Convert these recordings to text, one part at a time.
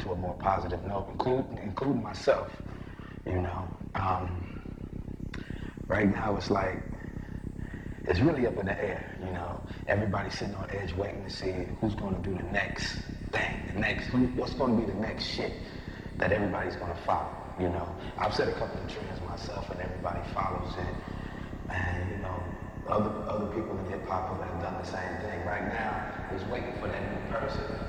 to a more positive note, including including myself. You know, um, right now it's like it's really up in the air. You know, everybody's sitting on edge waiting to see who's going to do the next thing, the next what's going to be the next shit that everybody's going to follow. You know, I've set a couple of trends myself, and everybody follows it. And you know, other other people in hip hop have done the same thing. Right now, is waiting for that new person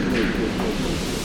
会うかも。